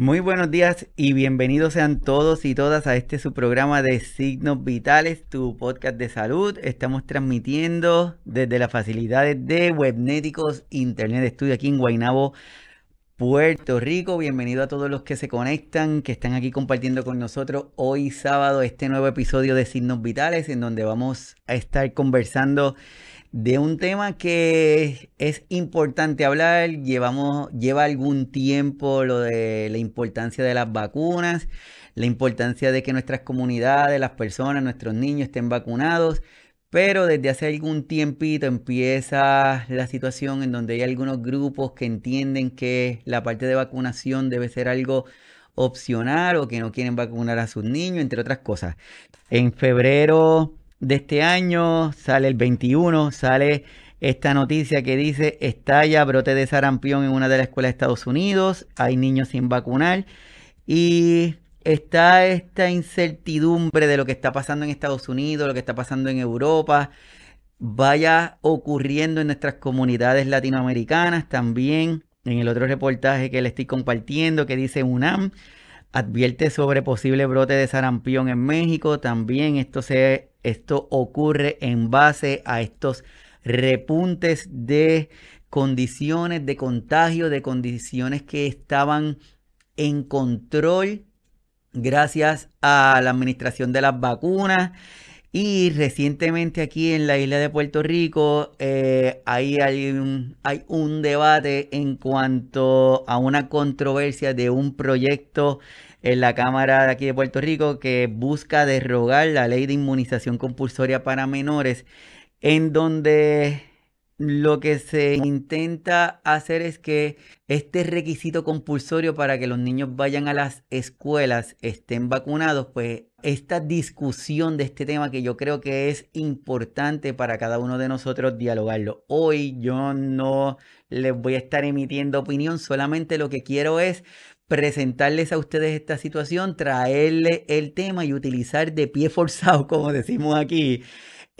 Muy buenos días y bienvenidos sean todos y todas a este su programa de Signos Vitales, tu podcast de salud. Estamos transmitiendo desde las facilidades de Webnéticos Internet Studio aquí en Guaynabo, Puerto Rico. Bienvenido a todos los que se conectan, que están aquí compartiendo con nosotros hoy sábado este nuevo episodio de Signos Vitales en donde vamos a estar conversando de un tema que es importante hablar. Llevamos, lleva algún tiempo lo de la importancia de las vacunas, la importancia de que nuestras comunidades, las personas, nuestros niños estén vacunados. Pero desde hace algún tiempito empieza la situación en donde hay algunos grupos que entienden que la parte de vacunación debe ser algo opcional o que no quieren vacunar a sus niños, entre otras cosas. En febrero de este año, sale el 21, sale esta noticia que dice estalla brote de sarampión en una de las escuelas de Estados Unidos, hay niños sin vacunar y está esta incertidumbre de lo que está pasando en Estados Unidos, lo que está pasando en Europa, vaya ocurriendo en nuestras comunidades latinoamericanas también. En el otro reportaje que le estoy compartiendo que dice UNAM advierte sobre posible brote de sarampión en México. También esto, se, esto ocurre en base a estos repuntes de condiciones de contagio, de condiciones que estaban en control gracias a la administración de las vacunas. Y recientemente aquí en la isla de Puerto Rico eh, hay, un, hay un debate en cuanto a una controversia de un proyecto en la Cámara de aquí de Puerto Rico que busca derrogar la ley de inmunización compulsoria para menores, en donde lo que se intenta hacer es que este requisito compulsorio para que los niños vayan a las escuelas estén vacunados, pues esta discusión de este tema que yo creo que es importante para cada uno de nosotros dialogarlo. Hoy yo no les voy a estar emitiendo opinión, solamente lo que quiero es presentarles a ustedes esta situación, traerle el tema y utilizar de pie forzado, como decimos aquí,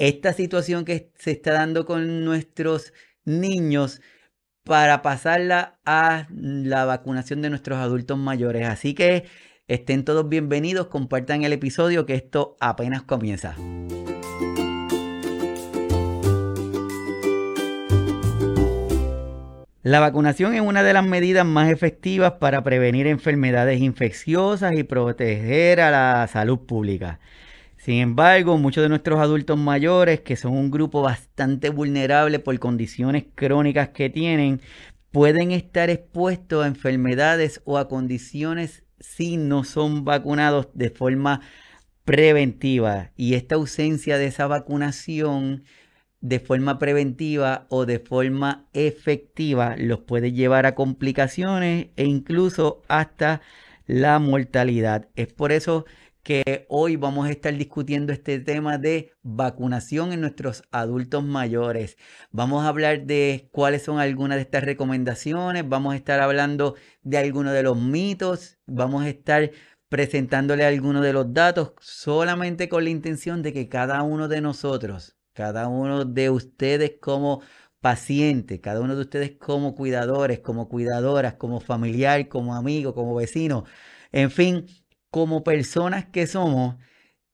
esta situación que se está dando con nuestros niños para pasarla a la vacunación de nuestros adultos mayores. Así que estén todos bienvenidos, compartan el episodio que esto apenas comienza. La vacunación es una de las medidas más efectivas para prevenir enfermedades infecciosas y proteger a la salud pública. Sin embargo, muchos de nuestros adultos mayores, que son un grupo bastante vulnerable por condiciones crónicas que tienen, pueden estar expuestos a enfermedades o a condiciones si no son vacunados de forma preventiva. Y esta ausencia de esa vacunación de forma preventiva o de forma efectiva los puede llevar a complicaciones e incluso hasta la mortalidad. Es por eso que hoy vamos a estar discutiendo este tema de vacunación en nuestros adultos mayores. Vamos a hablar de cuáles son algunas de estas recomendaciones, vamos a estar hablando de algunos de los mitos, vamos a estar presentándole algunos de los datos solamente con la intención de que cada uno de nosotros, cada uno de ustedes como paciente, cada uno de ustedes como cuidadores, como cuidadoras, como familiar, como amigo, como vecino, en fin, como personas que somos,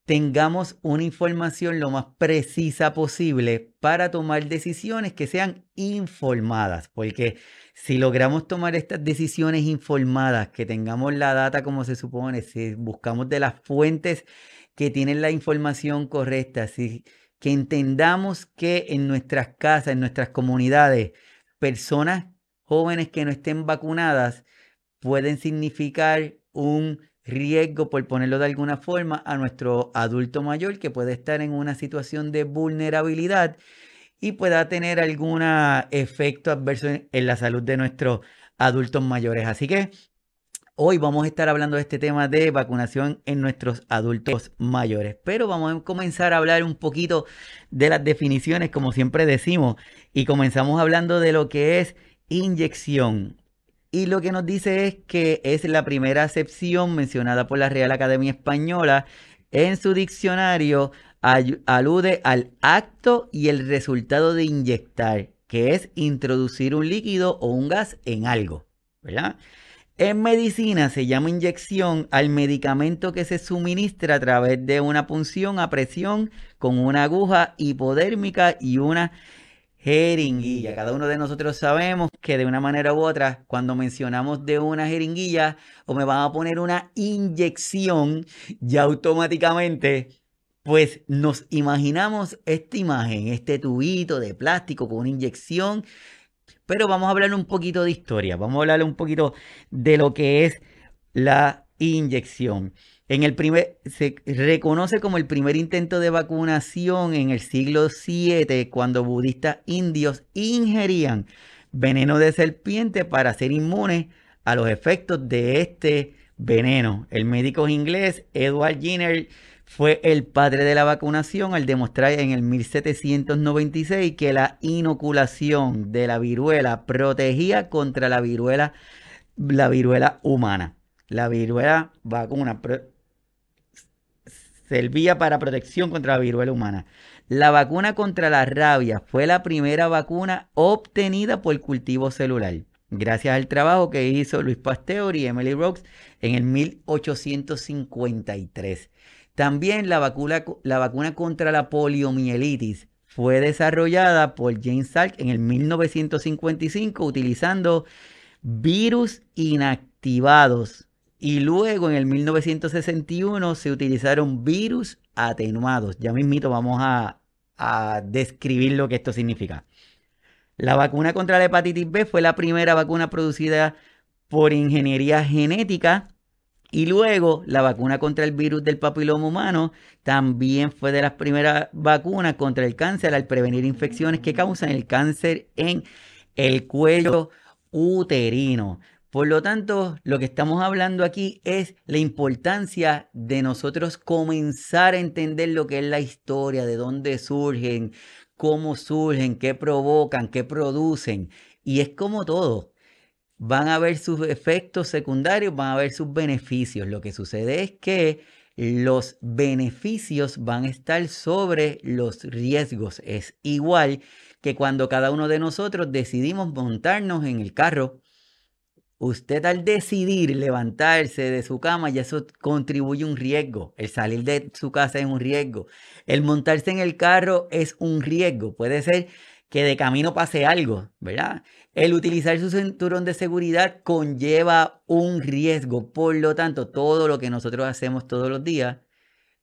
tengamos una información lo más precisa posible para tomar decisiones que sean informadas, porque si logramos tomar estas decisiones informadas, que tengamos la data como se supone, si buscamos de las fuentes que tienen la información correcta, si, que entendamos que en nuestras casas, en nuestras comunidades, personas jóvenes que no estén vacunadas pueden significar un riesgo, por ponerlo de alguna forma, a nuestro adulto mayor que puede estar en una situación de vulnerabilidad y pueda tener algún efecto adverso en la salud de nuestros adultos mayores. Así que hoy vamos a estar hablando de este tema de vacunación en nuestros adultos mayores. Pero vamos a comenzar a hablar un poquito de las definiciones, como siempre decimos, y comenzamos hablando de lo que es inyección. Y lo que nos dice es que es la primera acepción mencionada por la Real Academia Española en su diccionario alude al acto y el resultado de inyectar, que es introducir un líquido o un gas en algo. En medicina se llama inyección al medicamento que se suministra a través de una punción a presión con una aguja hipodérmica y una jeringuilla. Cada uno de nosotros sabemos que de una manera u otra, cuando mencionamos de una jeringuilla o me van a poner una inyección, ya automáticamente pues nos imaginamos esta imagen, este tubito de plástico con una inyección pero vamos a hablar un poquito de historia, vamos a hablar un poquito de lo que es la inyección. En el primer, se reconoce como el primer intento de vacunación en el siglo VII cuando budistas indios ingerían veneno de serpiente para ser inmunes a los efectos de este veneno. El médico inglés Edward Jenner fue el padre de la vacunación al demostrar en el 1796 que la inoculación de la viruela protegía contra la viruela, la viruela humana. La viruela vacuna servía para protección contra la viruela humana. La vacuna contra la rabia fue la primera vacuna obtenida por cultivo celular, gracias al trabajo que hizo Luis Pasteur y Emily Rocks en el 1853. También la vacuna, la vacuna contra la poliomielitis fue desarrollada por James Salk en el 1955 utilizando virus inactivados y luego en el 1961 se utilizaron virus atenuados. Ya mismito vamos a, a describir lo que esto significa. La vacuna contra la hepatitis B fue la primera vacuna producida por ingeniería genética y luego la vacuna contra el virus del papiloma humano también fue de las primeras vacunas contra el cáncer al prevenir infecciones que causan el cáncer en el cuello uterino. Por lo tanto, lo que estamos hablando aquí es la importancia de nosotros comenzar a entender lo que es la historia, de dónde surgen, cómo surgen, qué provocan, qué producen. Y es como todo van a ver sus efectos secundarios, van a ver sus beneficios. Lo que sucede es que los beneficios van a estar sobre los riesgos. Es igual que cuando cada uno de nosotros decidimos montarnos en el carro. Usted al decidir levantarse de su cama, ya eso contribuye un riesgo. El salir de su casa es un riesgo. El montarse en el carro es un riesgo. Puede ser que de camino pase algo, ¿verdad? El utilizar su cinturón de seguridad conlleva un riesgo, por lo tanto, todo lo que nosotros hacemos todos los días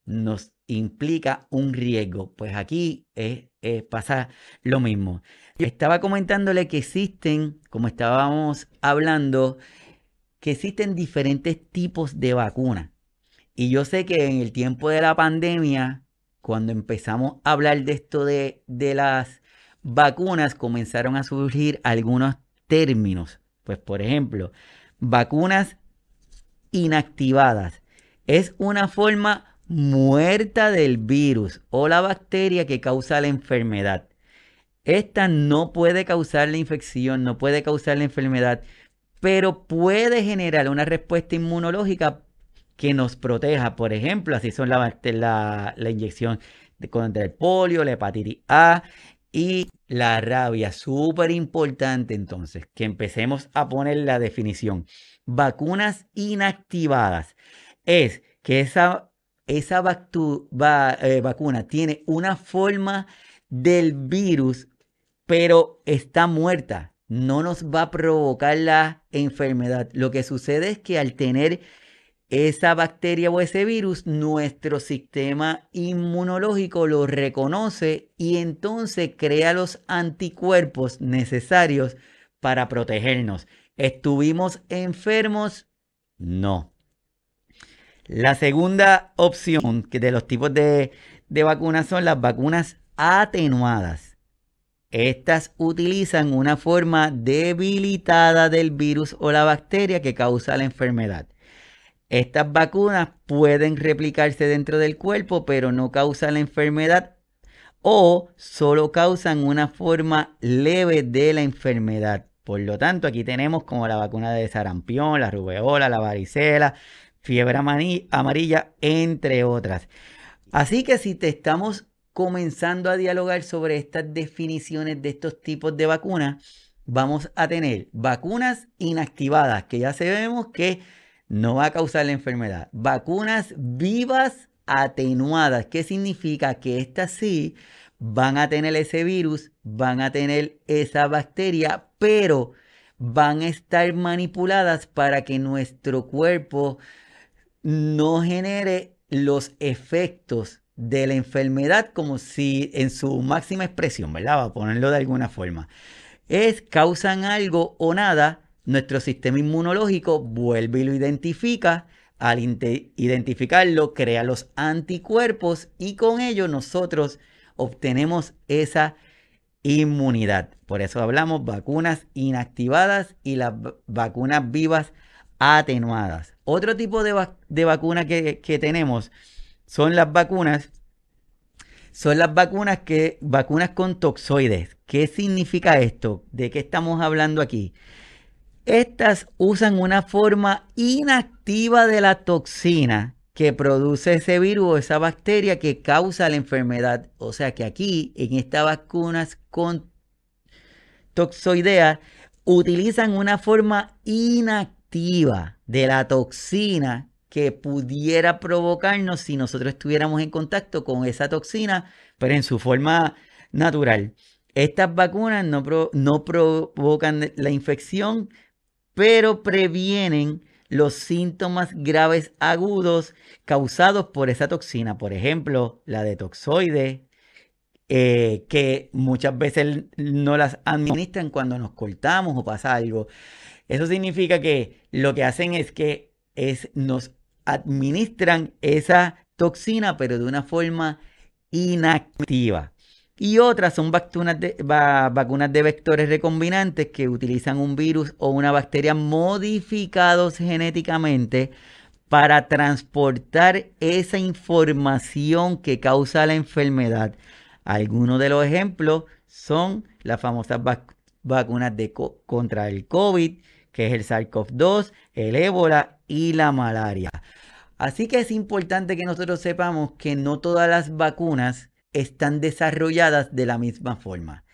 nos implica un riesgo. Pues aquí pasa lo mismo. Estaba comentándole que existen, como estábamos hablando, que existen diferentes tipos de vacunas. Y yo sé que en el tiempo de la pandemia, cuando empezamos a hablar de esto de, de las vacunas comenzaron a surgir algunos términos. Pues por ejemplo, vacunas inactivadas. Es una forma muerta del virus o la bacteria que causa la enfermedad. Esta no puede causar la infección, no puede causar la enfermedad, pero puede generar una respuesta inmunológica que nos proteja. Por ejemplo, así son la, inyección contra el polio, la hepatitis A, y la rabia. Súper importante entonces que empecemos a poner la definición. Vacunas inactivadas es que esa, esa eh, vacuna tiene una forma del virus, pero está muerta. No nos va a provocar la enfermedad. Lo que sucede es que al tener esa bacteria o ese virus, nuestro sistema inmunológico lo reconoce y entonces crea los anticuerpos necesarios para protegernos. ¿Estuvimos enfermos? No. La segunda opción de los tipos de, vacunas son las vacunas atenuadas. Estas utilizan una forma debilitada del virus o la bacteria que causa la enfermedad. Estas vacunas pueden replicarse dentro del cuerpo, pero no causan la enfermedad o solo causan una forma leve de la enfermedad. Por lo tanto, aquí tenemos como la vacuna de sarampión, la rubeola, la varicela, fiebre amarilla, entre otras. Así que si te estamos comenzando a dialogar sobre estas definiciones de estos tipos de vacunas, vamos a tener vacunas inactivadas, que ya sabemos que no va a causar la enfermedad. Vacunas vivas atenuadas. ¿Qué significa? Que estas sí van a tener ese virus, van a tener esa bacteria, pero van a estar manipuladas para que nuestro cuerpo no genere los efectos de la enfermedad como si en su máxima expresión, ¿verdad? Va a ponerlo de alguna forma. Es causan algo o nada, nuestro sistema inmunológico vuelve y lo identifica, al identificarlo, crea los anticuerpos y con ello nosotros obtenemos esa inmunidad. Por eso hablamos vacunas inactivadas y las vacunas vivas atenuadas. Otro tipo de, de vacuna que, tenemos son las vacunas. Son las vacunas que vacunas con toxoides. ¿Qué significa esto? ¿De qué estamos hablando aquí? Estas usan una forma inactiva de la toxina que produce ese virus o esa bacteria que causa la enfermedad. O sea que aquí, en estas vacunas con toxoidea, utilizan una forma inactiva de la toxina que pudiera provocarnos si nosotros estuviéramos en contacto con esa toxina, pero en su forma natural. Estas vacunas no, no provocan la infección, pero previenen los síntomas graves agudos causados por esa toxina. Por ejemplo, la de toxoide, eh, que muchas veces no las administran cuando nos cortamos o pasa algo. Eso significa que lo que hacen es que es, nos administran esa toxina, pero de una forma inactiva. Y otras son vacunas de, vacunas de vectores recombinantes que utilizan un virus o una bacteria modificados genéticamente para transportar esa información que causa la enfermedad. Algunos de los ejemplos son las famosas vacunas de contra el COVID, que es el SARS-CoV-2, el ébola y la malaria. Así que es importante que nosotros sepamos que no todas las vacunas están desarrolladas de la misma forma.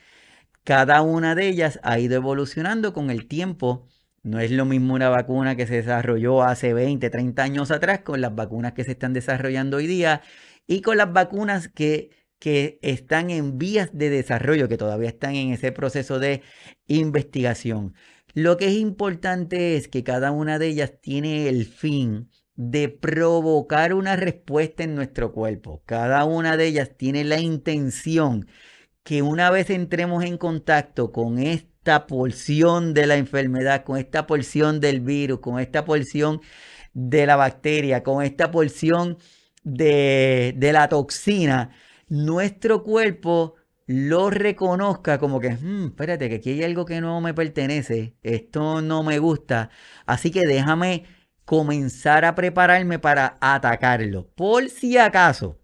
Cada una de ellas ha ido evolucionando con el tiempo. No es lo mismo una vacuna que se desarrolló hace 20, 30 años atrás con las vacunas que se están desarrollando hoy día y con las vacunas que, que están en vías de desarrollo, que todavía están en ese proceso de investigación. Lo que es importante es que cada una de ellas tiene el fin de provocar una respuesta en nuestro cuerpo. Cada una de ellas tiene la intención que una vez entremos en contacto con esta porción de la enfermedad, con esta porción del virus, con esta porción de la bacteria, con esta porción de, la toxina, nuestro cuerpo lo reconozca como que, hmm, espérate, que aquí hay algo que no me pertenece, esto no me gusta, así que déjame comenzar a prepararme para atacarlo. Por si acaso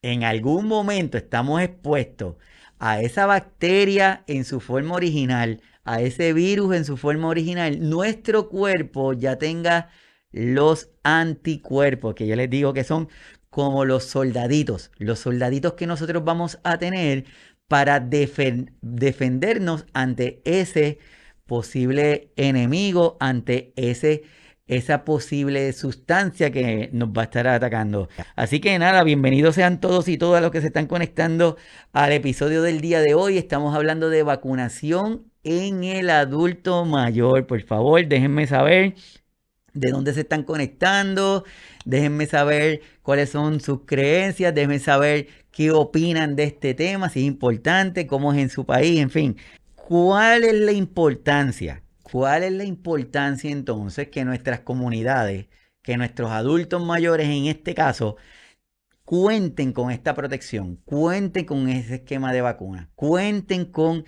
en algún momento estamos expuestos a esa bacteria en su forma original, a ese virus en su forma original, nuestro cuerpo ya tenga los anticuerpos, que yo les digo que son como los soldaditos, los soldaditos que nosotros vamos a tener para defendernos ante ese posible enemigo, ante ese esa posible sustancia que nos va a estar atacando. Así que nada, bienvenidos sean todos y todas los que se están conectando al episodio del día de hoy. Estamos hablando de vacunación en el adulto mayor. Por favor, déjenme saber de dónde se están conectando, déjenme saber cuáles son sus creencias, déjenme saber qué opinan de este tema, si es importante, cómo es en su país, en fin. ¿Cuál es la importancia? ¿Cuál es la importancia entonces que nuestras comunidades, que nuestros adultos mayores en este caso, cuenten con esta protección, cuenten con ese esquema de vacuna, cuenten con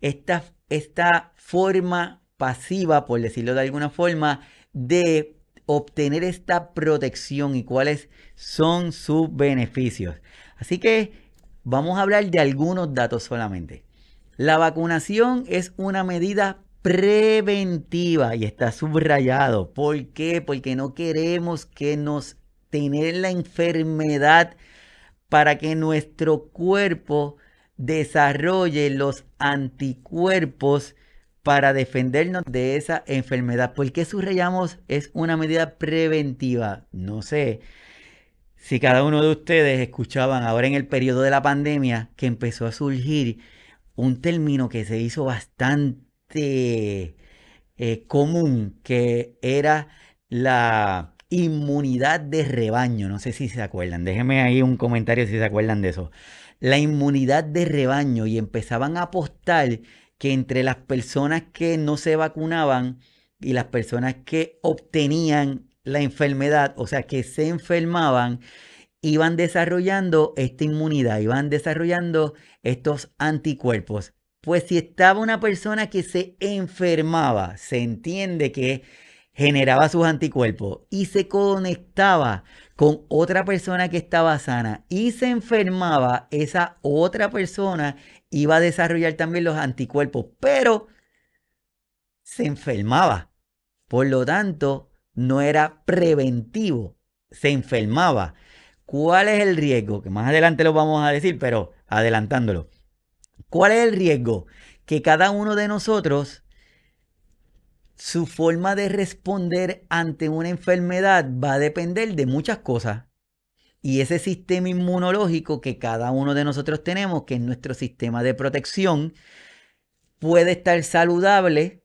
esta, esta forma pasiva, por decirlo de alguna forma, de obtener esta protección y cuáles son sus beneficios. Así que vamos a hablar de algunos datos solamente. La vacunación es una medida preventiva y está subrayado. ¿Por qué? Porque no queremos que nos tener la enfermedad para que nuestro cuerpo desarrolle los anticuerpos para defendernos de esa enfermedad. ¿Por qué subrayamos es una medida preventiva? No sé si cada uno de ustedes escuchaban ahora en el periodo de la pandemia que empezó a surgir un término que se hizo bastante eh, común, que era la inmunidad de rebaño. No sé si se acuerdan. Déjenme ahí un comentario si se acuerdan de eso. La inmunidad de rebaño y empezaban a apostar que entre las personas que no se vacunaban y las personas que obtenían la enfermedad, o sea, que se enfermaban, iban desarrollando esta inmunidad, iban desarrollando estos anticuerpos. Pues si estaba una persona que se enfermaba, se entiende que generaba sus anticuerpos y se conectaba con otra persona que estaba sana y se enfermaba, esa otra persona iba a desarrollar también los anticuerpos, pero se enfermaba. Por lo tanto, no era preventivo, se enfermaba. ¿Cuál es el riesgo? Que más adelante lo vamos a decir, pero adelantándolo. ¿Cuál es el riesgo? Que cada uno de nosotros, su forma de responder ante una enfermedad va a depender de muchas cosas. Y ese sistema inmunológico que cada uno de nosotros tenemos, que es nuestro sistema de protección, puede estar saludable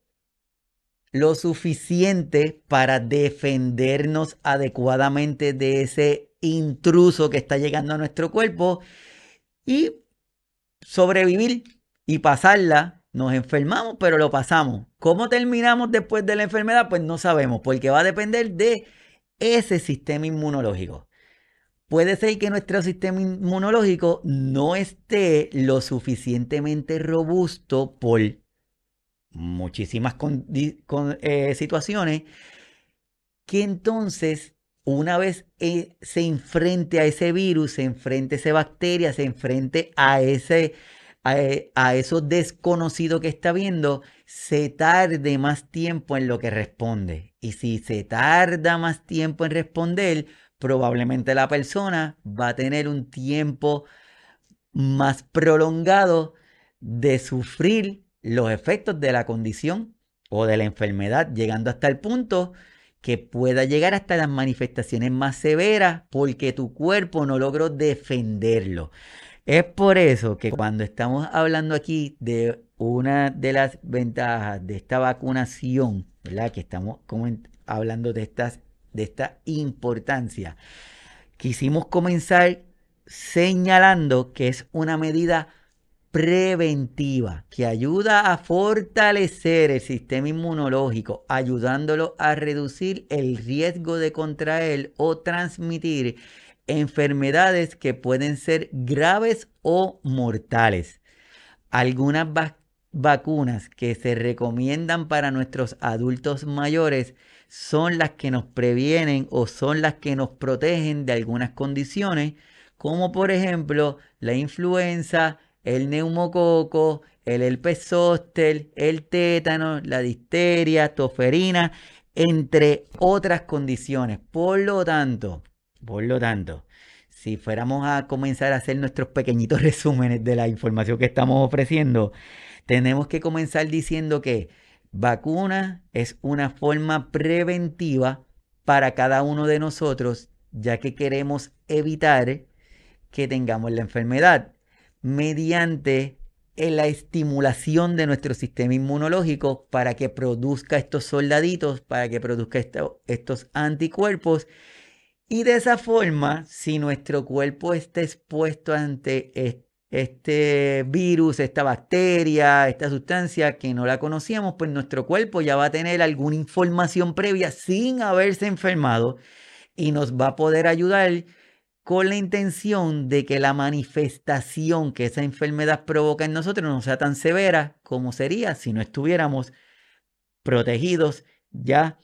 lo suficiente para defendernos adecuadamente de ese intruso que está llegando a nuestro cuerpo y sobrevivir y pasarla. Nos enfermamos, pero lo pasamos. ¿Cómo terminamos después de la enfermedad? Pues no sabemos, porque va a depender de ese sistema inmunológico. Puede ser que nuestro sistema inmunológico no esté lo suficientemente robusto por muchísimas eh, situaciones, que entonces una vez eh, se enfrente a ese virus, se enfrente a esa bacteria, se enfrente a ese a, eh, a, eso desconocido que está viendo, se tarde más tiempo en lo que responde. Y si se tarda más tiempo en responder, probablemente la persona va a tener un tiempo más prolongado de sufrir los efectos de la condición o de la enfermedad, llegando hasta el punto que pueda llegar hasta las manifestaciones más severas porque tu cuerpo no logró defenderlo. Es por eso que cuando estamos hablando aquí de una de las ventajas de esta vacunación, ¿verdad? Que estamos hablando de, estas, de esta importancia, quisimos comenzar señalando que es una medida preventiva que ayuda a fortalecer el sistema inmunológico, ayudándolo a reducir el riesgo de contraer o transmitir enfermedades que pueden ser graves o mortales. Algunas vacunas que se recomiendan para nuestros adultos mayores son las que nos previenen o son las que nos protegen de algunas condiciones, como por ejemplo la influenza, el neumococo, el herpes el tétano, la difteria, toferina, entre otras condiciones. Por lo tanto, por lo tanto, si fuéramos a comenzar a hacer nuestros pequeñitos resúmenes de la información que estamos ofreciendo, tenemos que comenzar diciendo que vacuna es una forma preventiva para cada uno de nosotros, ya que queremos evitar que tengamos la enfermedad mediante la estimulación de nuestro sistema inmunológico para que produzca estos soldaditos, para que produzca estos anticuerpos. Y de esa forma, si nuestro cuerpo está expuesto ante este virus, esta bacteria, esta sustancia que no la conocíamos, pues nuestro cuerpo ya va a tener alguna información previa sin haberse enfermado y nos va a poder ayudar con la intención de que la manifestación que esa enfermedad provoca en nosotros no sea tan severa como sería si no estuviéramos protegidos ya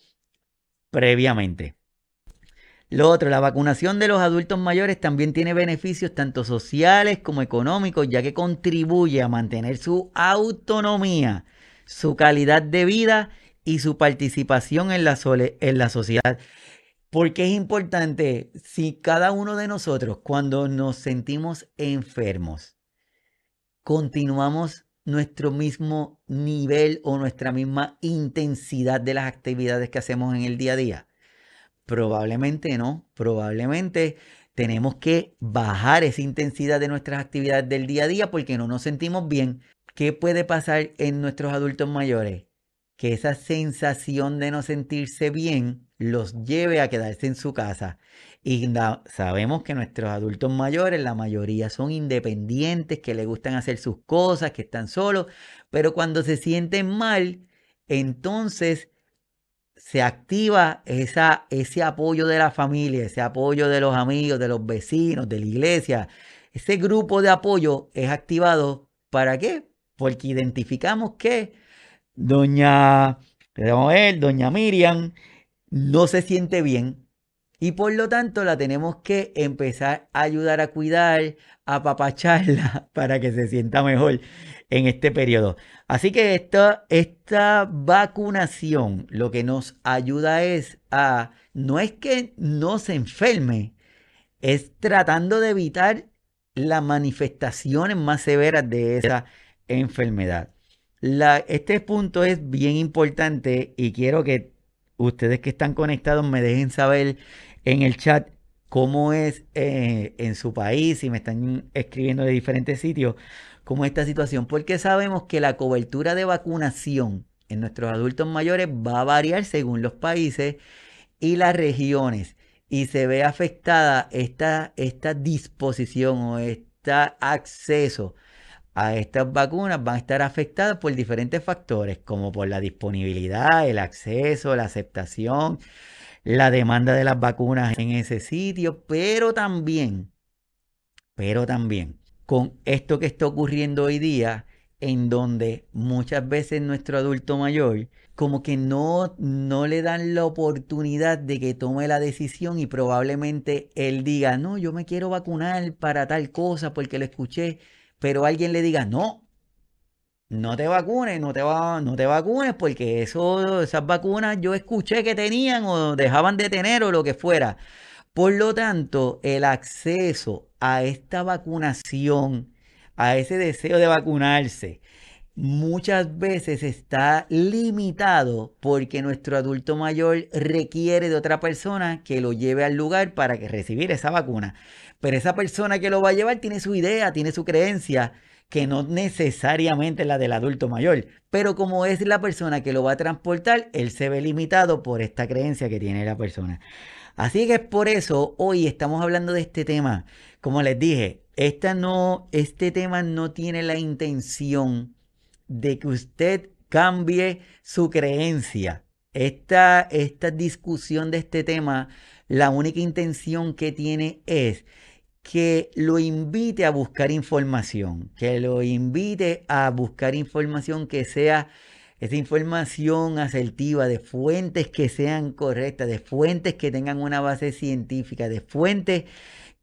previamente. Lo otro, la vacunación de los adultos mayores también tiene beneficios tanto sociales como económicos, ya que contribuye a mantener su autonomía, su calidad de vida y su participación en la, en la sociedad. Porque es importante, si cada uno de nosotros, cuando nos sentimos enfermos, continuamos nuestro mismo nivel o nuestra misma intensidad de las actividades que hacemos en el día a día? Probablemente no, probablemente tenemos que bajar esa intensidad de nuestras actividades del día a día porque no nos sentimos bien. ¿Qué puede pasar en nuestros adultos mayores? Que esa sensación de no sentirse bien los lleve a quedarse en su casa. Y sabemos que nuestros adultos mayores, la mayoría son independientes, que les gustan hacer sus cosas, que están solos, pero cuando se sienten mal, entonces se activa esa, ese apoyo de la familia, ese apoyo de los amigos, de los vecinos, de la iglesia. Ese grupo de apoyo es activado ¿para qué? Porque identificamos que doña, doña Miriam no se siente bien y por lo tanto la tenemos que empezar a ayudar a cuidar, a papacharla para que se sienta mejor en este periodo. Así que esta, esta vacunación lo que nos ayuda es a, no es que no se enferme, es tratando de evitar las manifestaciones más severas de esa enfermedad. Este punto es bien importante y quiero que ustedes que están conectados me dejen saber en el chat cómo es eh, en su país, si me están escribiendo de diferentes sitios, cómo es esta situación, porque sabemos que la cobertura de vacunación en nuestros adultos mayores va a variar según los países y las regiones y se ve afectada esta, esta disposición o este acceso a estas vacunas van a estar afectadas por diferentes factores, como por la disponibilidad, el acceso, la aceptación, la demanda de las vacunas en ese sitio, pero también, pero también con esto que está ocurriendo hoy día, en donde muchas veces nuestro adulto mayor como que no, no le dan la oportunidad de que tome la decisión y probablemente él diga, no, yo me quiero vacunar para tal cosa porque lo escuché, pero alguien le diga, no, no te vacunes, no te, va, no te vacunes porque eso, esas vacunas yo escuché que tenían o dejaban de tener o lo que fuera. Por lo tanto, el acceso a esta vacunación, a ese deseo de vacunarse, muchas veces está limitado porque nuestro adulto mayor requiere de otra persona que lo lleve al lugar para que recibir esa vacuna. Pero esa persona que lo va a llevar tiene su idea, tiene su creencia, que no necesariamente la del adulto mayor. Pero como es la persona que lo va a transportar, él se ve limitado por esta creencia que tiene la persona. Así que es por eso hoy estamos hablando de este tema. Como les dije, esta no, este tema no tiene la intención de que usted cambie su creencia. Esta, esta discusión de este tema, la única intención que tiene es que lo invite a buscar información, que lo invite a buscar información que sea esa información asertiva de fuentes que sean correctas, de fuentes que tengan una base científica, de fuentes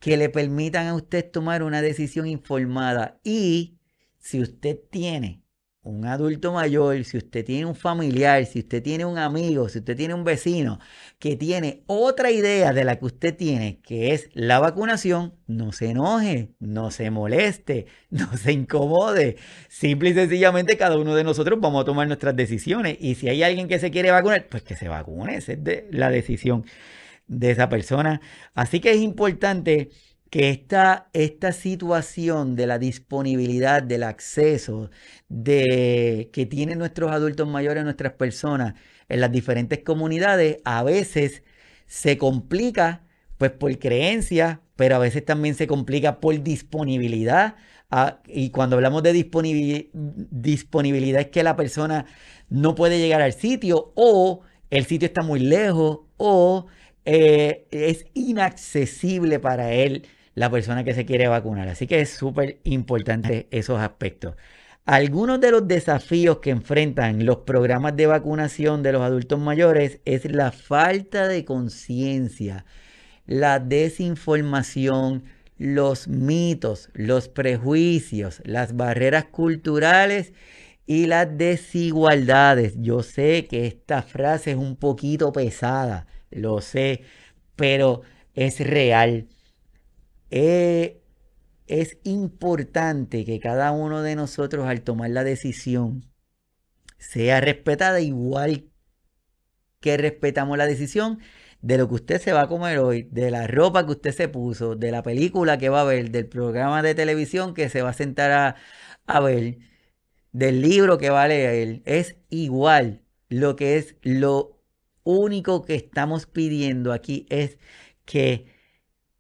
que le permitan a usted tomar una decisión informada. Y si usted tiene un adulto mayor, si usted tiene un familiar, si usted tiene un amigo, si usted tiene un vecino que tiene otra idea de la que usted tiene, que es la vacunación, no se enoje, no se moleste, no se incomode. Simple y sencillamente cada uno de nosotros vamos a tomar nuestras decisiones. Y si hay alguien que se quiere vacunar, pues que se vacune, esa es de la decisión de esa persona. Así que es importante que esta, esta situación de la disponibilidad, del acceso de, que tienen nuestros adultos mayores, nuestras personas en las diferentes comunidades, a veces se complica pues por creencia, pero a veces también se complica por disponibilidad. Ah, y cuando hablamos de disponibilidad es que la persona no puede llegar al sitio o el sitio está muy lejos o eh, es inaccesible para él la persona que se quiere vacunar. Así que es súper importante esos aspectos. Algunos de los desafíos que enfrentan los programas de vacunación de los adultos mayores es la falta de conciencia, la desinformación, los mitos, los prejuicios, las barreras culturales y las desigualdades. Yo sé que esta frase es un poquito pesada, lo sé, pero es real. Eh, es importante que cada uno de nosotros al tomar la decisión sea respetada igual que respetamos la decisión de lo que usted se va a comer hoy, de la ropa que usted se puso, de la película que va a ver, del programa de televisión que se va a sentar a, a ver, del libro que va a leer. Es igual. Lo que es lo único que estamos pidiendo aquí es que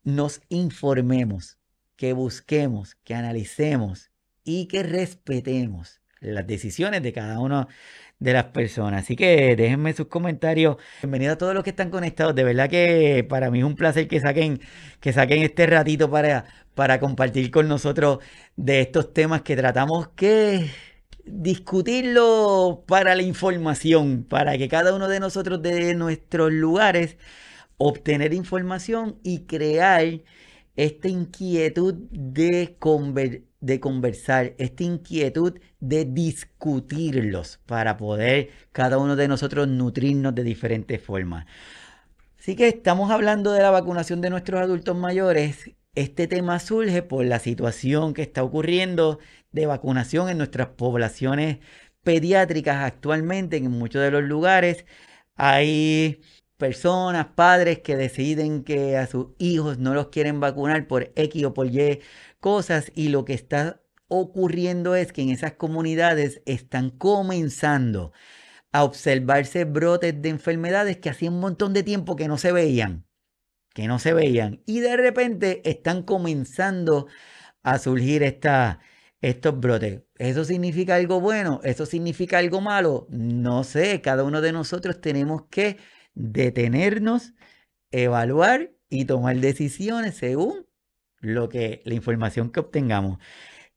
nos informemos, que busquemos, que analicemos y que respetemos las decisiones de cada uno de las personas. Así que déjenme sus comentarios. Bienvenido a todos los que están conectados. De verdad que para mí es un placer que saquen, que saquen este ratito para, para compartir con nosotros de estos temas que tratamos que discutirlo para la información, para que cada uno de nosotros de nuestros lugares obtener información y crear esta inquietud de, conversar, esta inquietud de discutirlos para poder cada uno de nosotros nutrirnos de diferentes formas. Así que estamos hablando de la vacunación de nuestros adultos mayores. Este tema surge por la situación que está ocurriendo de vacunación en nuestras poblaciones pediátricas actualmente en muchos de los lugares. Hay personas, padres que deciden que a sus hijos no los quieren vacunar por X o por Y cosas y lo que está ocurriendo es que en esas comunidades están comenzando a observarse brotes de enfermedades que hacía un montón de tiempo que no se veían, que no se veían y de repente están comenzando a surgir estos brotes. ¿Eso significa algo bueno? ¿Eso significa algo malo? No sé, cada uno de nosotros tenemos que detenernos, evaluar y tomar decisiones según lo que la información que obtengamos.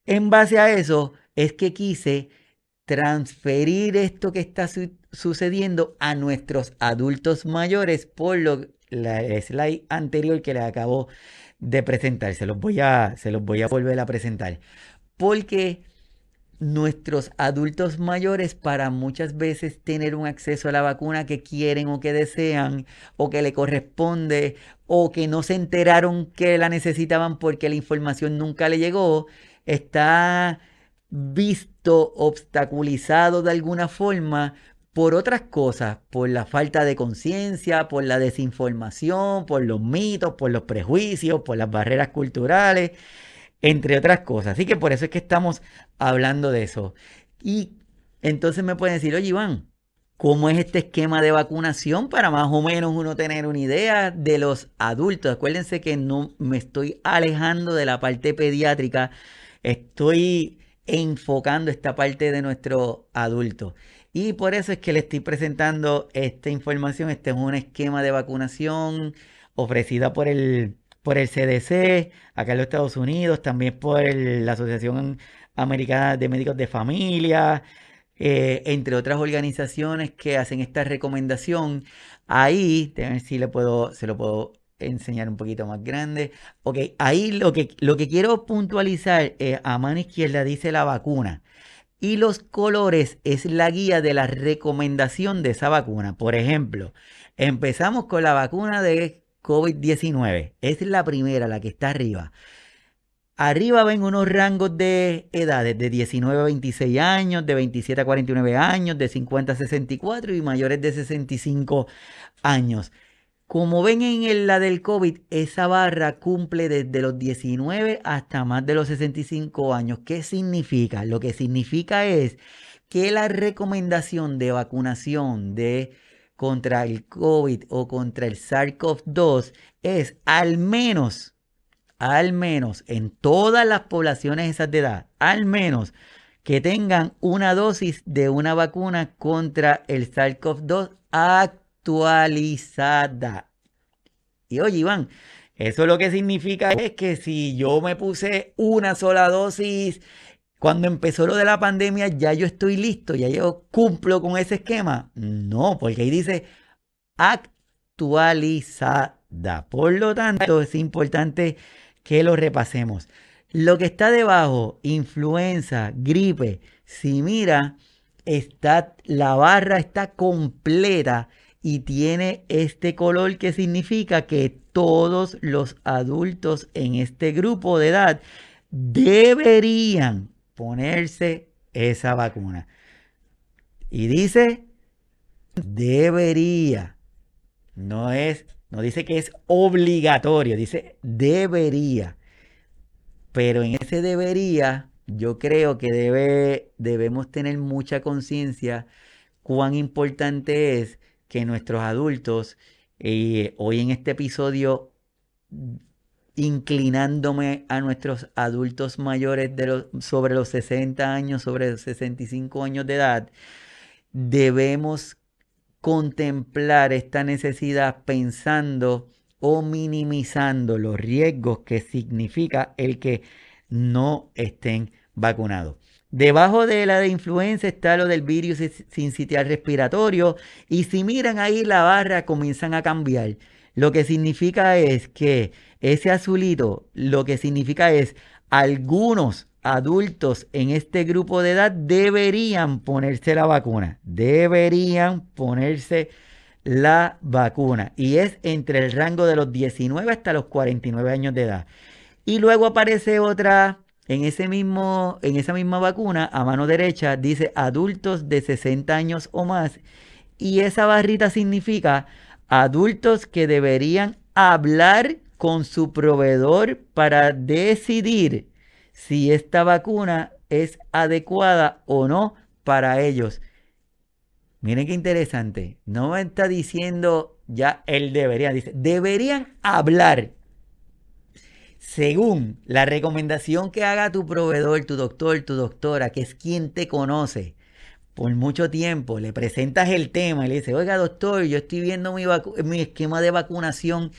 En base a eso es que quise transferir esto que está sucediendo a nuestros adultos mayores por lo la slide anterior que les acabo de presentar. Se los voy a, se los voy a volver a presentar. Porque nuestros adultos mayores para muchas veces tener un acceso a la vacuna que quieren o que desean o que le corresponde o que no se enteraron que la necesitaban porque la información nunca le llegó, está visto obstaculizado de alguna forma por otras cosas, por la falta de conciencia, por la desinformación, por los mitos, por los prejuicios, por las barreras culturales entre otras cosas. Así que por eso es que estamos hablando de eso. Y entonces me pueden decir, oye Iván, ¿cómo es este esquema de vacunación para más o menos uno tener una idea de los adultos? Acuérdense que no me estoy alejando de la parte pediátrica, estoy enfocando esta parte de nuestro adulto. Y por eso es que le estoy presentando esta información. Este es un esquema de vacunación ofrecida por el por el CDC, acá en los Estados Unidos, también por la Asociación Americana de Médicos de Familia, eh, entre otras organizaciones que hacen esta recomendación. Ahí, a ver si le puedo, se lo puedo enseñar un poquito más grande. Ok, ahí lo que, lo que quiero puntualizar, eh, a mano izquierda dice la vacuna. Y los colores es la guía de la recomendación de esa vacuna. Por ejemplo, empezamos con la vacuna de COVID-19. Es la primera, la que está arriba. Arriba ven unos rangos de edades de 19 a 26 años, de 27 a 49 años, de 50 a 64 y mayores de 65 años. Como ven en la del COVID, esa barra cumple desde los 19 hasta más de los 65 años. ¿Qué significa? Lo que significa es que la recomendación de vacunación de contra el COVID o contra el SARS-CoV-2 es al menos, al menos en todas las poblaciones esas de edad, al menos que tengan una dosis de una vacuna contra el SARS-CoV-2 actualizada. Y oye, Iván, eso lo que significa es que si yo me puse una sola dosis cuando empezó lo de la pandemia, ya yo estoy listo, ya yo cumplo con ese esquema. No, porque ahí dice actualizada. Por lo tanto, es importante que lo repasemos. Lo que está debajo, influenza, gripe, si mira, está, la barra está completa y tiene este color que significa que todos los adultos en este grupo de edad deberían ponerse esa vacuna. Y dice, debería. No es, no dice que es obligatorio, dice debería. Pero en ese debería, yo creo que debe, debemos tener mucha conciencia cuán importante es que nuestros adultos, eh, hoy en este episodio, inclinándome a nuestros adultos mayores de los, sobre los 60 años, sobre los 65 años de edad, debemos contemplar esta necesidad pensando o minimizando los riesgos que significa el que no estén vacunados. Debajo de la de influenza está lo del virus sincitial respiratorio y si miran ahí la barra comienzan a cambiar. Lo que significa es que ese azulito lo que significa es algunos adultos en este grupo de edad deberían ponerse la vacuna. Deberían ponerse la vacuna. Y es entre el rango de los 19 hasta los 49 años de edad. Y luego aparece otra en, ese mismo, en esa misma vacuna, a mano derecha, dice adultos de 60 años o más. Y esa barrita significa adultos que deberían hablar con su proveedor para decidir si esta vacuna es adecuada o no para ellos. Miren qué interesante. No está diciendo ya él debería, dice, deberían hablar según la recomendación que haga tu proveedor, tu doctor, tu doctora, que es quien te conoce por mucho tiempo, le presentas el tema y le dices, oiga doctor, yo estoy viendo mi, esquema de vacunación,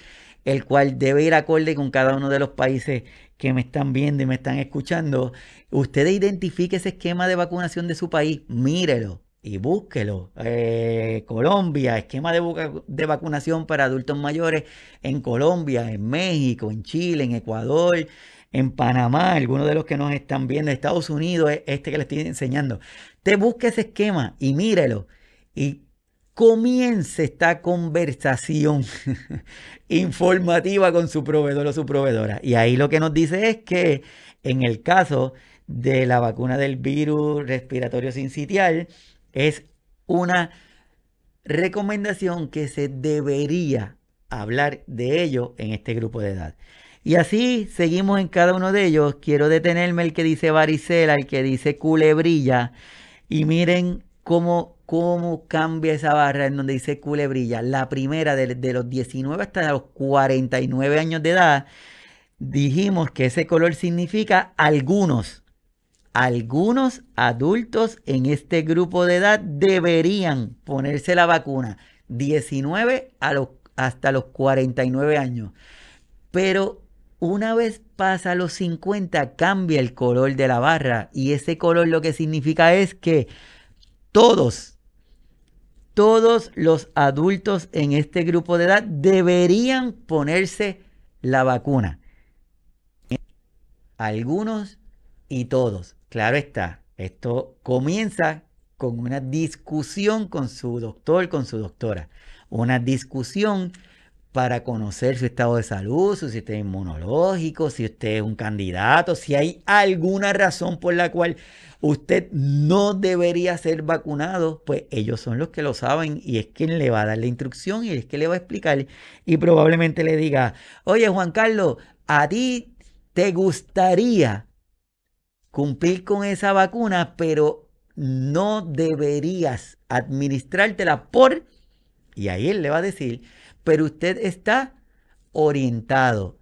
el cual debe ir acorde con cada uno de los países que me están viendo y me están escuchando. Usted identifique ese esquema de vacunación de su país, mírelo y búsquelo. Eh, Colombia, esquema de, vacunación para adultos mayores en Colombia, en México, en Chile, en Ecuador, en Panamá, algunos de los que nos están viendo, Estados Unidos, este que le estoy enseñando. Te busque ese esquema y mírelo. Y comience esta conversación informativa con su proveedor o su proveedora. Y ahí lo que nos dice es que en el caso de la vacuna del virus respiratorio sincitial, es una recomendación que se debería hablar de ello en este grupo de edad. Y así seguimos en cada uno de ellos. Quiero detenerme el que dice varicela, el que dice culebrilla. Y miren cómo, cómo cambia esa barra en donde dice culebrilla. La primera de, de los 19 hasta los 49 años de edad. Dijimos que ese color significa algunos algunos adultos en este grupo de edad deberían ponerse la vacuna 19 a los, hasta los 49 años. Pero una vez pasa los 50 cambia el color de la barra y ese color lo que significa es que todos, todos los adultos en este grupo de edad deberían ponerse la vacuna. Algunos y todos. Claro está, esto comienza con una discusión con su doctor, con su doctora. Una discusión para conocer su estado de salud, su sistema inmunológico, si usted es un candidato, si hay alguna razón por la cual usted no debería ser vacunado, pues ellos son los que lo saben y es quien le va a dar la instrucción y es que le va a explicar y probablemente le diga, oye Juan Carlos, a ti te gustaría cumplir con esa vacuna, pero no deberías administrártela por... Y ahí él le va a decir, pero usted está orientado,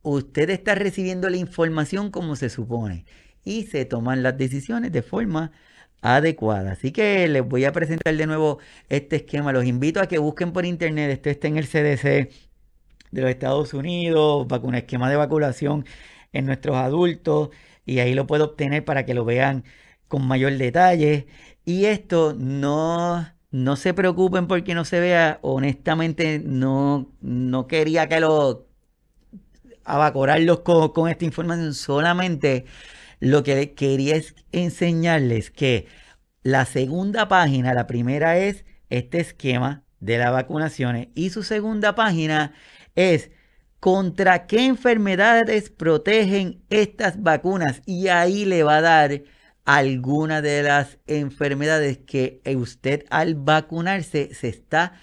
usted está recibiendo la información como se supone y se toman las decisiones de forma adecuada. Así que les voy a presentar de nuevo este esquema. Los invito a que busquen por internet. Esto está en el CDC de los Estados Unidos, vacuna, esquema de vacunación en nuestros adultos y ahí lo puedo obtener para que lo vean con mayor detalle. Y esto no, no se preocupen porque no se vea. Honestamente, no, no quería que lo abacorarlos con, con esta información. Solamente lo que quería es enseñarles que la segunda página, la primera es este esquema de las vacunaciones y su segunda página es ¿Contra qué enfermedades protegen estas vacunas? Y ahí le va a dar alguna de las enfermedades que usted al vacunarse se está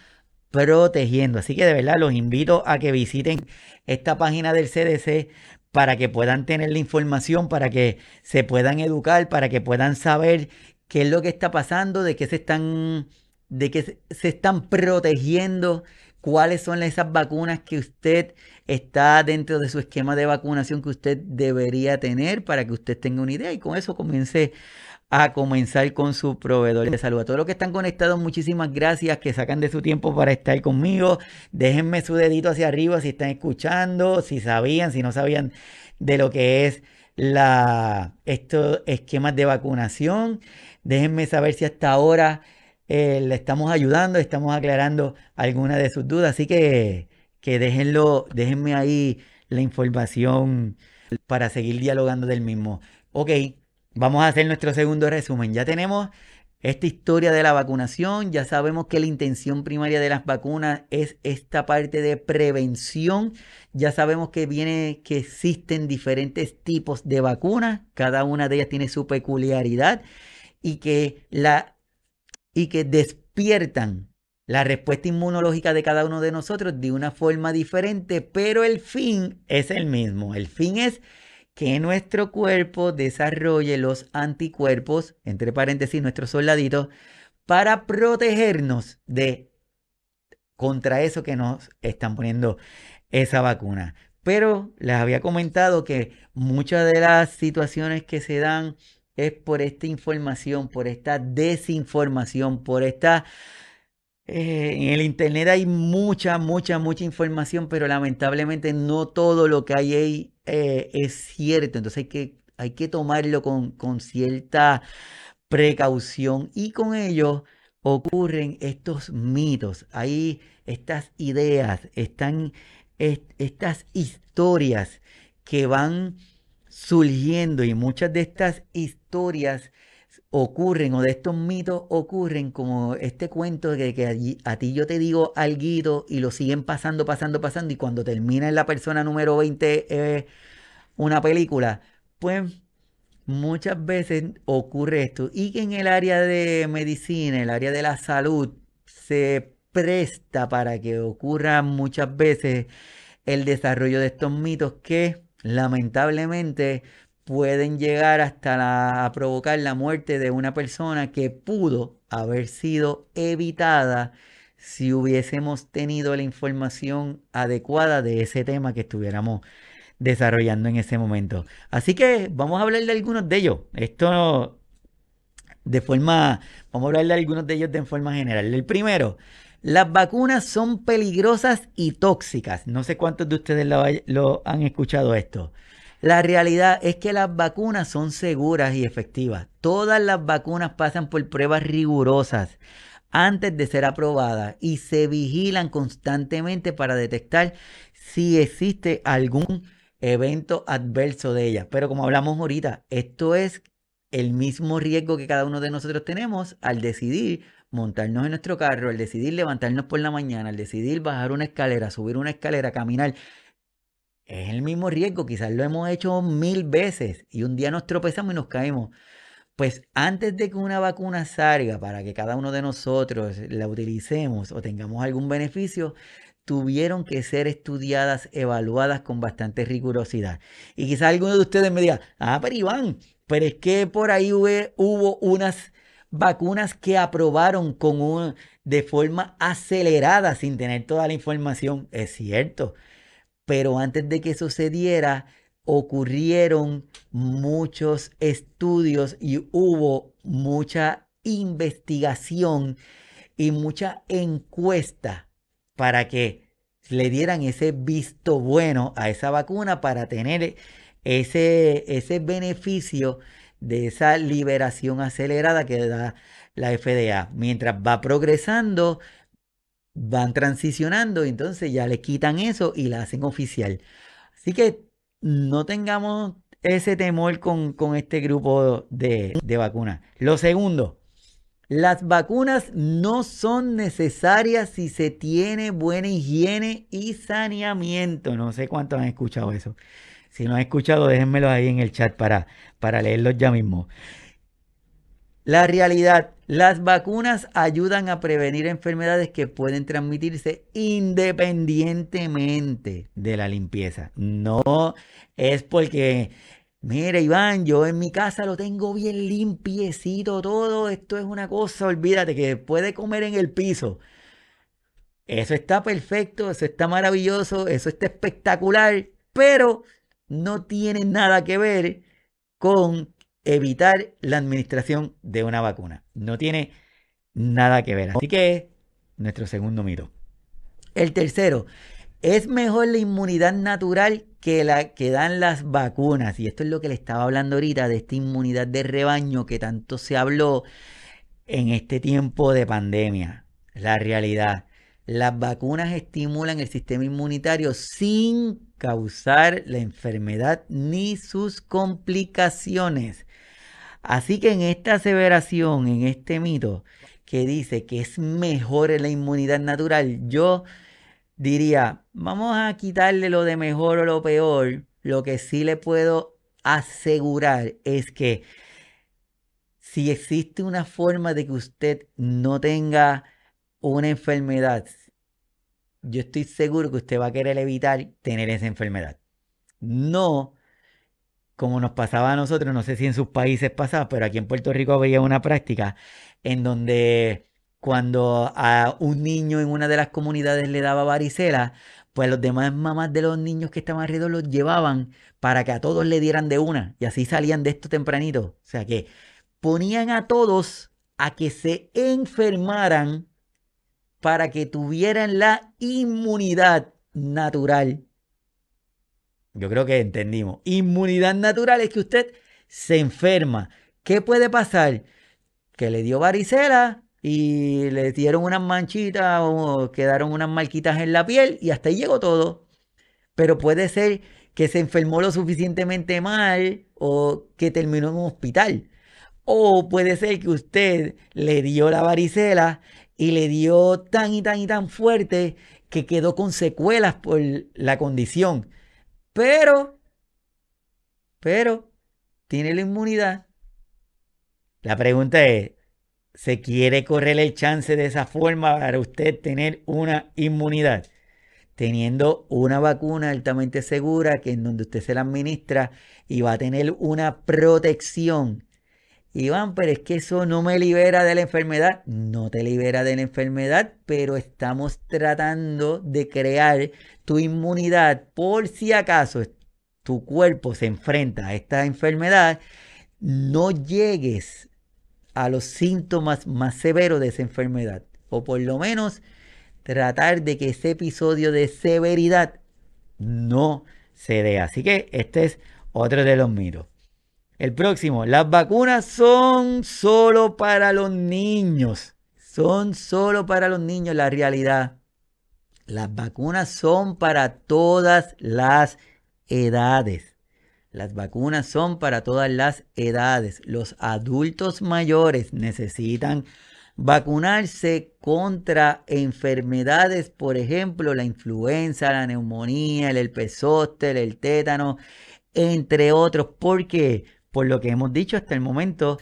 protegiendo. Así que de verdad los invito a que visiten esta página del CDC para que puedan tener la información, para que se puedan educar, para que puedan saber qué es lo que está pasando, de qué se están, de qué se están protegiendo, cuáles son esas vacunas que usted está dentro de su esquema de vacunación que usted debería tener para que usted tenga una idea y con eso comience a comenzar con su proveedor de salud. A todos los que están conectados, muchísimas gracias que sacan de su tiempo para estar conmigo. Déjenme su dedito hacia arriba si están escuchando, si sabían, si no sabían de lo que es la, estos esquemas de vacunación. Déjenme saber si hasta ahora eh, le estamos ayudando, estamos aclarando algunas de sus dudas. Así que, que déjenlo, déjenme ahí la información para seguir dialogando del mismo. Ok, vamos a hacer nuestro segundo resumen. Ya tenemos esta historia de la vacunación, ya sabemos que la intención primaria de las vacunas es esta parte de prevención. Ya sabemos que viene que existen diferentes tipos de vacunas, cada una de ellas tiene su peculiaridad y que la y que despiertan la respuesta inmunológica de cada uno de nosotros de una forma diferente, pero el fin es el mismo. El fin es que nuestro cuerpo desarrolle los anticuerpos, entre paréntesis, nuestros soldaditos, para protegernos de contra eso que nos están poniendo esa vacuna. Pero les había comentado que muchas de las situaciones que se dan es por esta información, por esta desinformación, por esta... Eh, en el Internet hay mucha, mucha, mucha información, pero lamentablemente no todo lo que hay ahí eh, es cierto. Entonces hay que, hay que tomarlo con, con cierta precaución y con ello ocurren estos mitos, hay estas ideas, están estas historias que van surgiendo y muchas de estas historias ocurren o de estos mitos ocurren como este cuento de que a ti yo te digo algo y lo siguen pasando, pasando, pasando y cuando termina en la persona número 20 eh, una película, pues muchas veces ocurre esto. Y que en el área de medicina, el área de la salud, se presta para que ocurra muchas veces el desarrollo de estos mitos que lamentablemente pueden llegar hasta provocar la muerte de una persona que pudo haber sido evitada si hubiésemos tenido la información adecuada de ese tema que estuviéramos desarrollando en ese momento. Así que vamos a hablar de algunos de ellos. Esto de forma, vamos a hablar de algunos de ellos de forma general. El primero, las vacunas son peligrosas y tóxicas. No sé cuántos de ustedes lo, han escuchado esto. La realidad es que las vacunas son seguras y efectivas. Todas las vacunas pasan por pruebas rigurosas antes de ser aprobadas y se vigilan constantemente para detectar si existe algún evento adverso de ellas. Pero como hablamos ahorita, esto es el mismo riesgo que cada uno de nosotros tenemos al decidir montarnos en nuestro carro, al decidir levantarnos por la mañana, al decidir bajar una escalera, subir una escalera, caminar, es el mismo riesgo. Quizás lo hemos hecho mil veces y un día nos tropezamos y nos caemos. Pues antes de que una vacuna salga para que cada uno de nosotros la utilicemos o tengamos algún beneficio, tuvieron que ser estudiadas, evaluadas con bastante rigurosidad. Y quizás alguno de ustedes me diga, ah, pero Iván, pero es que por ahí hubo unas vacunas que aprobaron con de forma acelerada sin tener toda la información. Es cierto. Pero antes de que sucediera, ocurrieron muchos estudios y hubo mucha investigación y mucha encuesta para que le dieran ese visto bueno a esa vacuna para tener ese, ese beneficio de esa liberación acelerada que da la FDA. Mientras va progresando, van transicionando, entonces ya le quitan eso y la hacen oficial. Así que no tengamos ese temor con, este grupo de, de vacunas. Lo segundo, Las vacunas no son necesarias si se tiene buena higiene y saneamiento. No sé cuántos han escuchado eso. Si no han escuchado, déjenmelo ahí en el chat para, para leerlos ya mismo. La realidad, las vacunas ayudan a prevenir enfermedades que pueden transmitirse independientemente de la limpieza. No es porque Mira, Iván, yo en mi casa lo tengo bien limpiecito todo. Esto es una cosa, olvídate, que puede comer en el piso. Eso está perfecto, eso está maravilloso, eso está espectacular, pero no tiene nada que ver con evitar la administración de una vacuna. No tiene nada que ver. Así que, nuestro segundo mito. El tercero, es mejor la inmunidad natural que la que dan las vacunas. Y esto es lo que le estaba hablando ahorita de esta inmunidad de rebaño que tanto se habló en este tiempo de pandemia. La realidad. Las vacunas estimulan el sistema inmunitario sin causar la enfermedad ni sus complicaciones. Así que en esta aseveración, en este mito que dice que es mejor la inmunidad natural, yo diría, vamos a quitarle lo de mejor o lo peor. Lo que sí le puedo asegurar es que si existe una forma de que usted no tenga una enfermedad, yo estoy seguro que usted va a querer evitar tener esa enfermedad. No como nos pasaba a nosotros, no sé si en sus países pasaba, pero aquí en Puerto Rico había una práctica en donde cuando a un niño en una de las comunidades le daba varicela, pues los demás mamás de los niños que estaban alrededor los llevaban para que a todos le dieran de una y así salían de esto tempranito. O sea que ponían a todos a que se enfermaran para que tuvieran la inmunidad natural. Yo creo que entendimos. Inmunidad natural es que usted se enferma. ¿Qué puede pasar? Que le dio varicela y le dieron unas manchitas o quedaron unas marquitas en la piel y hasta ahí llegó todo. Pero puede ser que se enfermó lo suficientemente mal o que terminó en un hospital. O puede ser que usted le dio la varicela y le dio tan y tan y tan fuerte que quedó con secuelas por la condición. Pero, pero, tiene la inmunidad. La pregunta es, se quiere correr el chance de esa forma para usted tener una inmunidad. Teniendo una vacuna altamente segura que en donde usted se la administra y va a tener una protección. Iván, pero es que eso no me libera de la enfermedad. No te libera de la enfermedad, pero estamos tratando de crear tu inmunidad por si acaso tu cuerpo se enfrenta a esta enfermedad, no llegues a los síntomas más severos de esa enfermedad. O por lo menos tratar de que ese episodio de severidad no se dé. Así que este es otro de los mitos. El próximo, las vacunas son solo para los niños. Son solo para los niños la realidad. Las vacunas son para todas las edades. Las vacunas son para todas las edades. Los adultos mayores necesitan vacunarse contra enfermedades, por ejemplo, la influenza, la neumonía, el herpes el tétano, entre otros. Porque, por lo que hemos dicho hasta el momento,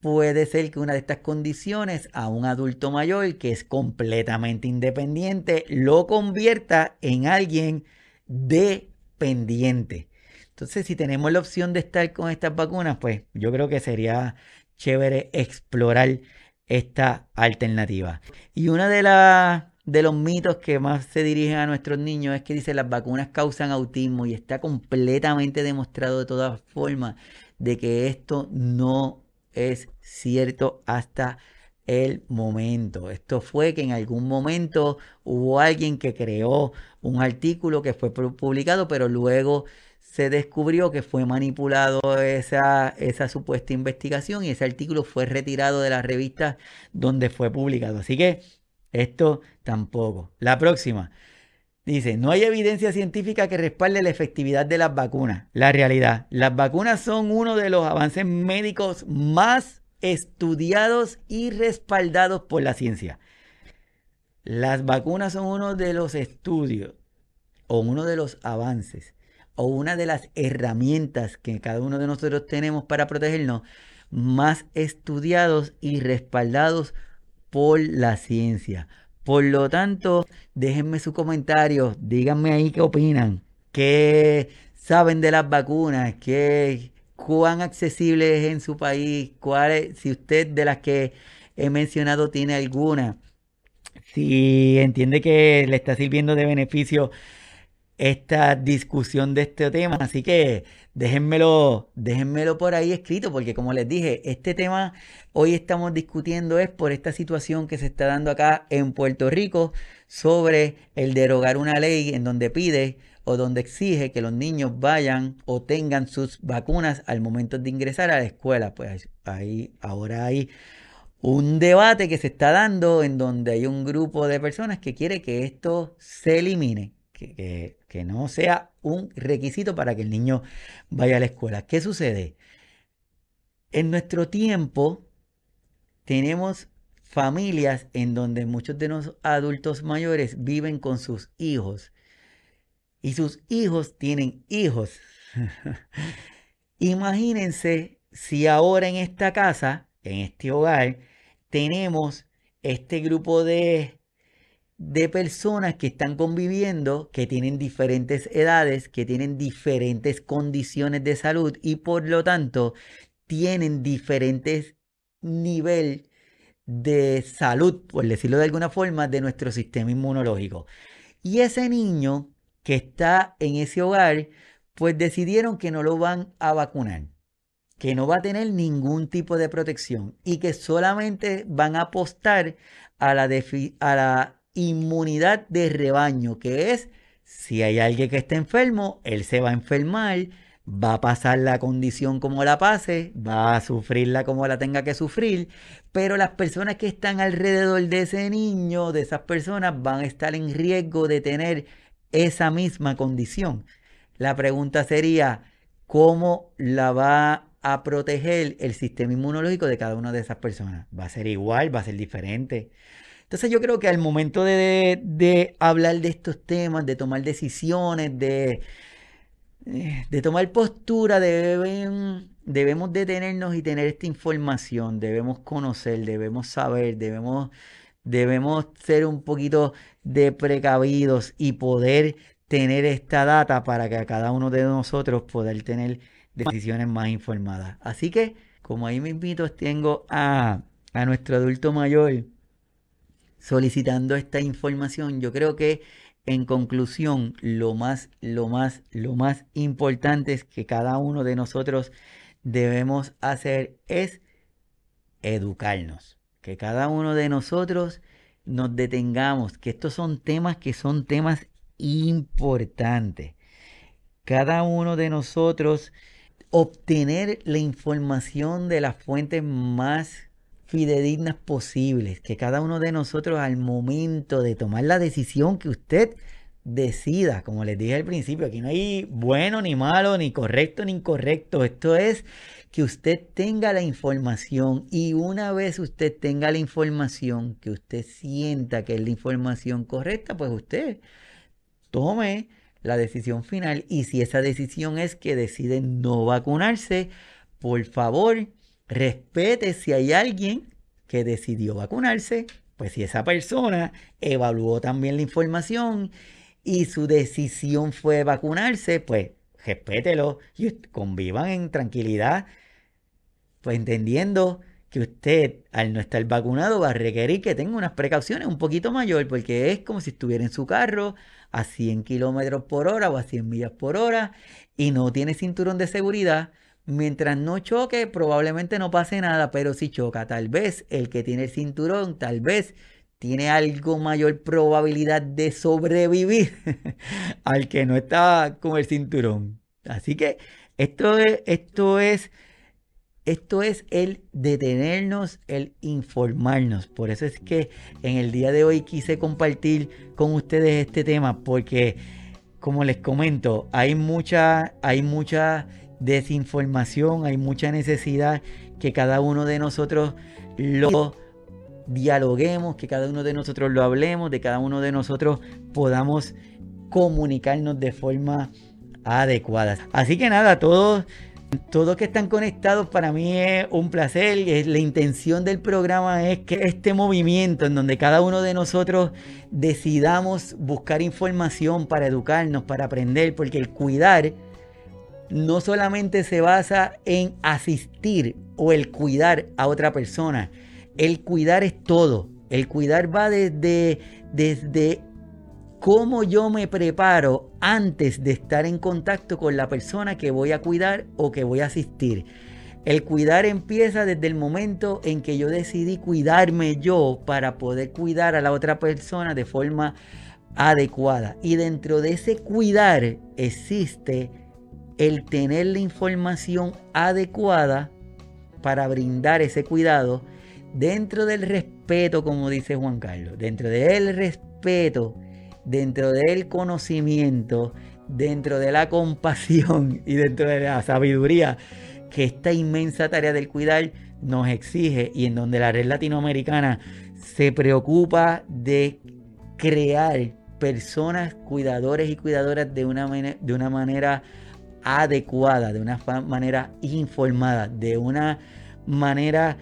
puede ser que una de estas condiciones a un adulto mayor que es completamente independiente lo convierta en alguien dependiente. Entonces, si tenemos la opción de estar con estas vacunas, pues yo creo que sería chévere explorar esta alternativa. Y una de las de los mitos que más se dirigen a nuestros niños es que dice las vacunas causan autismo y está completamente demostrado de todas formas de que esto no es cierto hasta el momento. Esto fue que en algún momento hubo alguien que creó un artículo que fue publicado, pero luego se descubrió que fue manipulado esa, esa supuesta investigación y ese artículo fue retirado de la revista donde fue publicado. Así que esto tampoco. La próxima. Dice, no hay evidencia científica que respalde la efectividad de las vacunas. La realidad, las vacunas son uno de los avances médicos más estudiados y respaldados por la ciencia. Las vacunas son uno de los estudios o uno de los avances o una de las herramientas que cada uno de nosotros tenemos para protegernos más estudiados y respaldados por la ciencia. Por lo tanto, déjenme su comentario, díganme ahí qué opinan, qué saben de las vacunas, qué, cuán accesible es en su país, cuál, si usted de las que he mencionado tiene alguna si entiende que le está sirviendo de beneficio esta discusión de este tema. Así que déjenmelo, déjenmelo por ahí escrito, porque como les dije, este tema hoy estamos discutiendo es por esta situación que se está dando acá en Puerto Rico sobre el derogar una ley en donde pide o donde exige que los niños vayan o tengan sus vacunas al momento de ingresar a la escuela. Pues ahí ahora hay un debate que se está dando en donde hay un grupo de personas que quiere que esto se elimine, que, no sea un requisito para que el niño vaya a la escuela. ¿Qué sucede? En nuestro tiempo tenemos familias en donde muchos de los adultos mayores viven con sus hijos y sus hijos tienen hijos. Imagínense si ahora en esta casa, en este hogar, tenemos este grupo de, de personas que están conviviendo, que tienen diferentes edades, que tienen diferentes condiciones de salud y por lo tanto tienen diferentes niveles de salud, por decirlo de alguna forma, de nuestro sistema inmunológico. Y ese niño que está en ese hogar, pues decidieron que no lo van a vacunar que no va a tener ningún tipo de protección y que solamente van a apostar a la, a la inmunidad de rebaño, que es si hay alguien que está enfermo, él se va a enfermar, va a pasar la condición como la pase, va a sufrirla como la tenga que sufrir, pero las personas que están alrededor de ese niño, de esas personas, van a estar en riesgo de tener esa misma condición. La pregunta sería, ¿cómo la va a proteger el sistema inmunológico de cada una de esas personas. Va a ser igual, va a ser diferente. Entonces yo creo que al momento de, hablar de estos temas, de tomar decisiones, de, eh, de tomar postura, debemos detenernos y tener esta información, debemos conocer, debemos saber, debemos, debemos ser un poquito de precavidos y poder tener esta data para que a cada uno de nosotros poder tener decisiones más informadas. Así que, como ahí me invito, tengo a, a nuestro adulto mayor solicitando esta información. Yo creo que en conclusión, lo más, lo más, lo más importante es que cada uno de nosotros debemos hacer es educarnos. Que cada uno de nosotros nos detengamos, que estos son temas que son temas importantes. Cada uno de nosotros obtener la información de las fuentes más fidedignas posibles, que cada uno de nosotros al momento de tomar la decisión que usted decida, como les dije al principio, aquí no hay bueno ni malo, ni correcto ni incorrecto, esto es que usted tenga la información y una vez usted tenga la información, que usted sienta que es la información correcta, pues usted tome la decisión final y si esa decisión es que decide no vacunarse, por favor, respete si hay alguien que decidió vacunarse, pues si esa persona evaluó también la información y su decisión fue vacunarse, pues respételo y convivan en tranquilidad, pues entendiendo que usted al no estar vacunado va a requerir que tenga unas precauciones un poquito mayor porque es como si estuviera en su carro a 100 kilómetros por hora o a 100 millas por hora y no tiene cinturón de seguridad, mientras no choque probablemente no pase nada, pero si choca, tal vez el que tiene el cinturón, tal vez tiene algo mayor probabilidad de sobrevivir al que no está con el cinturón. Así que esto es, esto es esto es el detenernos, el informarnos. Por eso es que en el día de hoy quise compartir con ustedes este tema porque, como les comento, hay mucha, hay mucha desinformación, hay mucha necesidad que cada uno de nosotros lo dialoguemos, que cada uno de nosotros lo hablemos, de cada uno de nosotros podamos comunicarnos de forma adecuada. Así que nada, todos todos que están conectados, para mí es un placer. La intención del programa es que este movimiento en donde cada uno de nosotros decidamos buscar información para educarnos, para aprender, porque el cuidar no solamente se basa en asistir o el cuidar a otra persona. El cuidar es todo. El cuidar va desde, desde cómo yo me preparo antes de estar en contacto con la persona que voy a cuidar o que voy a asistir. El cuidar empieza desde el momento en que yo decidí cuidarme yo para poder cuidar a la otra persona de forma adecuada. Y dentro de ese cuidar existe el tener la información adecuada para brindar ese cuidado dentro del respeto, como dice Juan Carlos, dentro del respeto dentro del conocimiento, dentro de la compasión y dentro de la sabiduría que esta inmensa tarea del cuidar nos exige y en donde la red latinoamericana se preocupa de crear personas cuidadores y cuidadoras de una, de una manera adecuada, de una manera informada, de una manera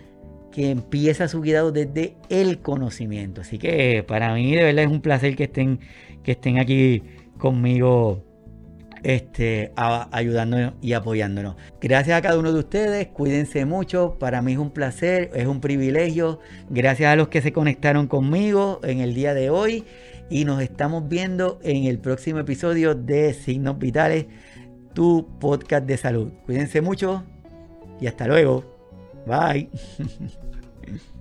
que empieza su cuidado desde el conocimiento. Así que para mí de verdad es un placer que estén, que estén aquí conmigo este, ayudándonos y apoyándonos. Gracias a cada uno de ustedes, cuídense mucho, para mí es un placer, es un privilegio. Gracias a los que se conectaron conmigo en el día de hoy y nos estamos viendo en el próximo episodio de Signos Vitales, tu podcast de salud. Cuídense mucho y hasta luego. Bye.